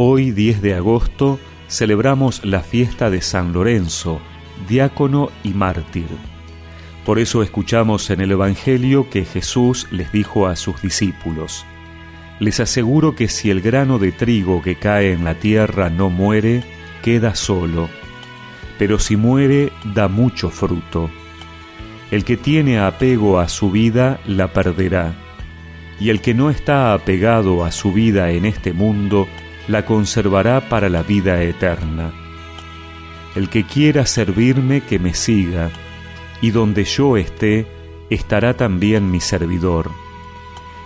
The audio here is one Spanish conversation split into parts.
Hoy, 10 de agosto, celebramos la fiesta de San Lorenzo, diácono y mártir. Por eso escuchamos en el Evangelio que Jesús les dijo a sus discípulos, Les aseguro que si el grano de trigo que cae en la tierra no muere, queda solo, pero si muere, da mucho fruto. El que tiene apego a su vida la perderá, y el que no está apegado a su vida en este mundo, la conservará para la vida eterna. El que quiera servirme, que me siga, y donde yo esté, estará también mi servidor.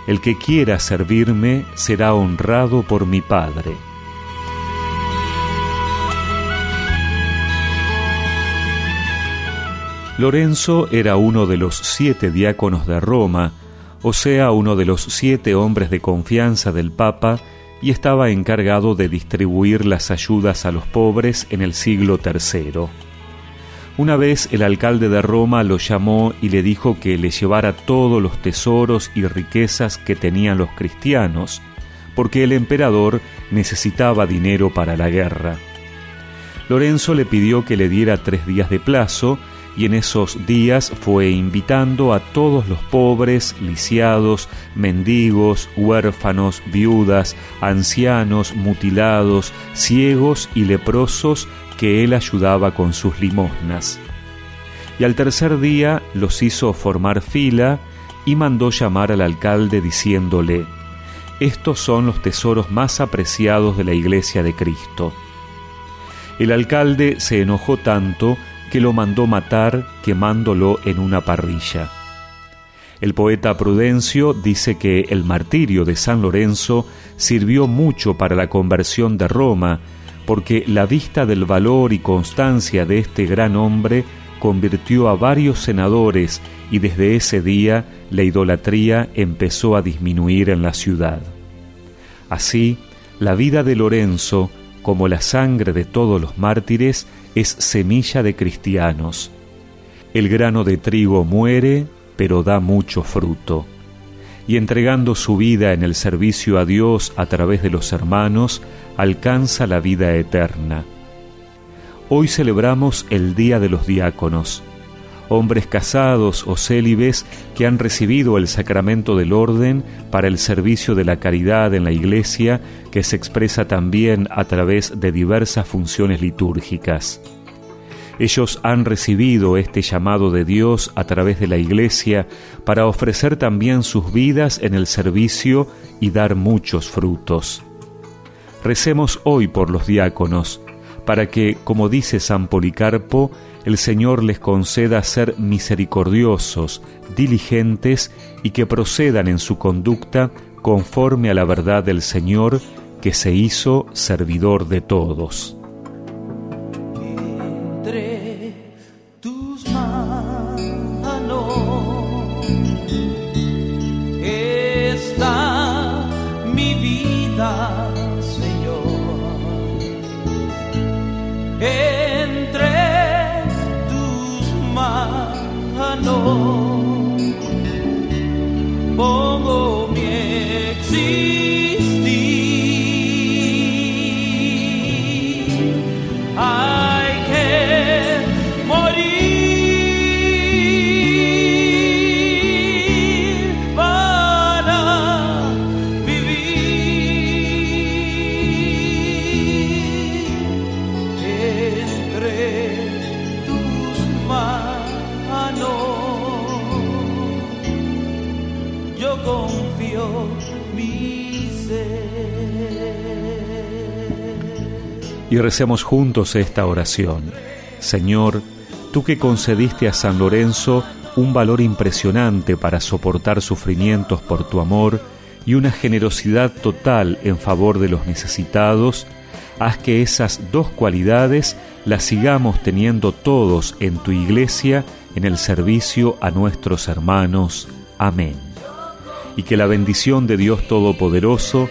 El que quiera servirme será honrado por mi Padre. Lorenzo era uno de los siete diáconos de Roma, o sea, uno de los siete hombres de confianza del Papa, y estaba encargado de distribuir las ayudas a los pobres en el siglo III. Una vez el alcalde de Roma lo llamó y le dijo que le llevara todos los tesoros y riquezas que tenían los cristianos, porque el emperador necesitaba dinero para la guerra. Lorenzo le pidió que le diera tres días de plazo, y en esos días fue invitando a todos los pobres, lisiados, mendigos, huérfanos, viudas, ancianos, mutilados, ciegos y leprosos que él ayudaba con sus limosnas. Y al tercer día los hizo formar fila y mandó llamar al alcalde diciéndole, Estos son los tesoros más apreciados de la iglesia de Cristo. El alcalde se enojó tanto que lo mandó matar quemándolo en una parrilla. El poeta Prudencio dice que el martirio de San Lorenzo sirvió mucho para la conversión de Roma, porque la vista del valor y constancia de este gran hombre convirtió a varios senadores y desde ese día la idolatría empezó a disminuir en la ciudad. Así, la vida de Lorenzo, como la sangre de todos los mártires, es semilla de cristianos. El grano de trigo muere, pero da mucho fruto. Y entregando su vida en el servicio a Dios a través de los hermanos, alcanza la vida eterna. Hoy celebramos el Día de los Diáconos, hombres casados o célibes que han recibido el sacramento del orden para el servicio de la caridad en la Iglesia, que se expresa también a través de diversas funciones litúrgicas. Ellos han recibido este llamado de Dios a través de la Iglesia para ofrecer también sus vidas en el servicio y dar muchos frutos. Recemos hoy por los diáconos, para que, como dice San Policarpo, el Señor les conceda ser misericordiosos, diligentes y que procedan en su conducta conforme a la verdad del Señor que se hizo servidor de todos. Y recemos juntos esta oración. Señor, tú que concediste a San Lorenzo un valor impresionante para soportar sufrimientos por tu amor y una generosidad total en favor de los necesitados, haz que esas dos cualidades las sigamos teniendo todos en tu iglesia en el servicio a nuestros hermanos. Amén. Y que la bendición de Dios Todopoderoso,